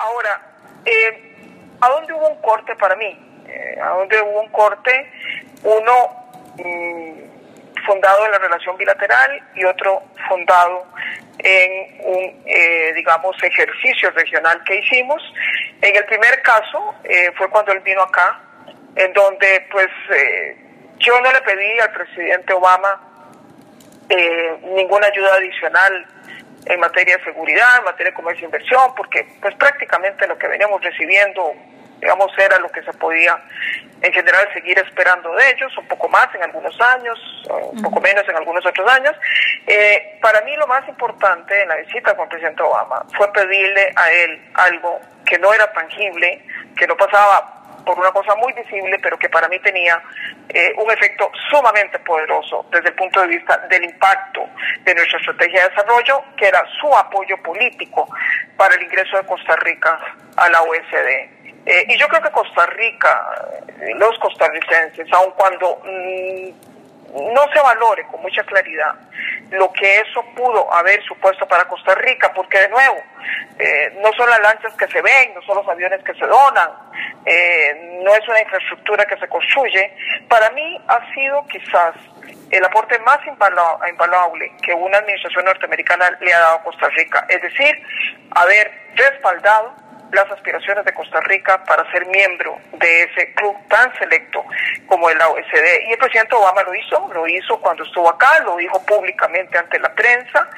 Ahora, eh, ¿a dónde hubo un corte para mí? Eh, ¿A dónde hubo un corte? Uno mm, fundado en la relación bilateral y otro fundado en un, eh, digamos, ejercicio regional que hicimos. En el primer caso eh, fue cuando él vino acá, en donde pues eh, yo no le pedí al presidente Obama ninguna ayuda adicional en materia de seguridad, en materia de comercio e inversión, porque pues prácticamente lo que veníamos recibiendo, digamos, era lo que se podía en general seguir esperando de ellos, un poco más en algunos años, un poco menos en algunos otros años. Eh, para mí lo más importante en la visita con el presidente Obama fue pedirle a él algo que no era tangible, que no pasaba por una cosa muy visible, pero que para mí tenía eh, un efecto sumamente poderoso desde el punto de vista del impacto de nuestra estrategia de desarrollo, que era su apoyo político para el ingreso de Costa Rica a la OSD. Eh, y yo creo que Costa Rica, eh, los costarricenses, aun cuando mm, no se valore con mucha claridad lo que eso pudo haber supuesto para Costa Rica, porque de nuevo, eh, no son las lanchas que se ven, no son los aviones que se donan, no es una infraestructura que se construye, para mí ha sido quizás el aporte más invaluable que una administración norteamericana le ha dado a Costa Rica, es decir, haber respaldado las aspiraciones de Costa Rica para ser miembro de ese club tan selecto como el la OSD. Y el presidente Obama lo hizo, lo hizo cuando estuvo acá, lo dijo públicamente ante la prensa,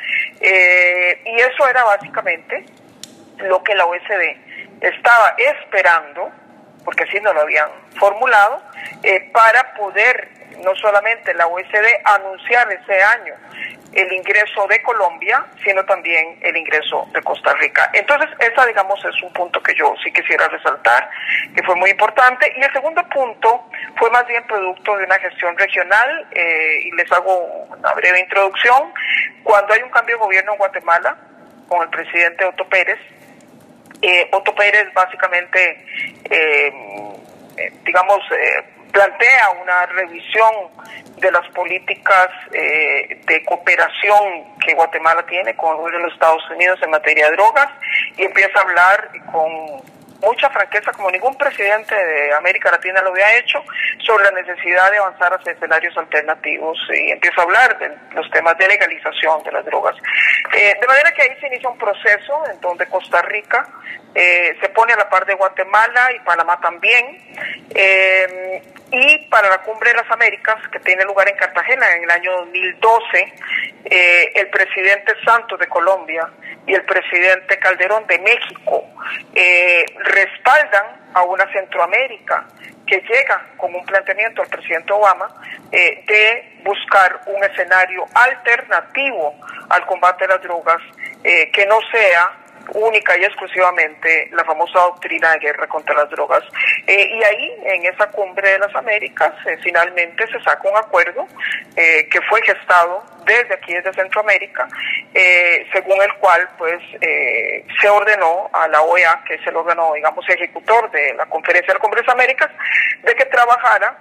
eh, y eso era básicamente lo que la OSD estaba esperando, porque así no lo habían formulado, eh, para poder no solamente la OSD anunciar ese año el ingreso de Colombia, sino también el ingreso de Costa Rica. Entonces, esa, digamos, es un punto que yo sí quisiera resaltar, que fue muy importante. Y el segundo punto fue más bien producto de una gestión regional, eh, y les hago una breve introducción. Cuando hay un cambio de gobierno en Guatemala, con el presidente Otto Pérez, eh, Otto Pérez básicamente, eh, digamos, plantea una revisión de las políticas eh, de cooperación que Guatemala tiene con los Estados Unidos en materia de drogas y empieza a hablar con mucha franqueza, como ningún presidente de América Latina lo había hecho, sobre la necesidad de avanzar hacia escenarios alternativos y empieza a hablar de los temas de legalización de las drogas. Eh, de manera que ahí se inicia un proceso en donde Costa Rica eh, se pone a la par de Guatemala y Panamá también. Eh, y para la Cumbre de las Américas, que tiene lugar en Cartagena en el año 2012, el presidente Santos de Colombia y el presidente Calderón de México eh, respaldan a una Centroamérica que llega con un planteamiento al presidente Obama eh, de buscar un escenario alternativo al combate de las drogas eh, que no sea única y exclusivamente la famosa doctrina de guerra contra las drogas. Eh, y ahí, en esa cumbre de las Américas, eh, finalmente se saca un acuerdo eh, que fue gestado desde aquí, desde Centroamérica, según el cual pues se ordenó a la OEA, que es el órgano, digamos, ejecutor de la Conferencia de la Cumbre de Américas, de que trabajara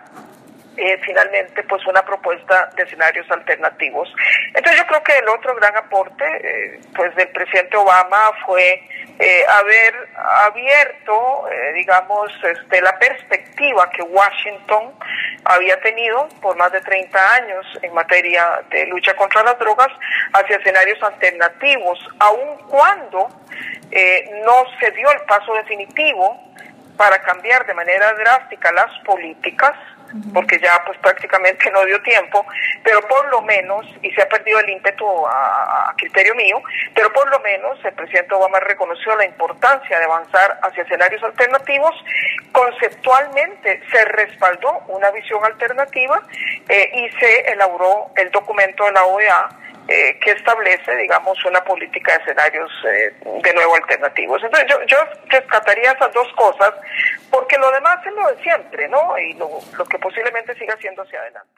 eh, finalmente pues una propuesta de escenarios alternativos. Entonces yo creo que el otro gran aporte eh, pues del presidente Obama fue eh, haber abierto digamos este, la perspectiva que Washington había tenido por más de 30 años en materia de lucha contra las drogas hacia escenarios alternativos, aun cuando no se dio el paso definitivo para cambiar de manera drástica las políticas porque ya pues prácticamente no dio tiempo, pero por lo menos, y se ha perdido el ímpetu a, criterio mío, pero por lo menos el presidente Obama reconoció la importancia de avanzar hacia escenarios alternativos, conceptualmente se respaldó una visión alternativa eh, y se elaboró el documento de la OEA eh, que establece, digamos, una política de escenarios eh, de nuevo alternativos. Entonces, yo, rescataría esas dos cosas, porque lo demás es lo de siempre, ¿no? Y lo, lo que posiblemente siga siendo hacia adelante.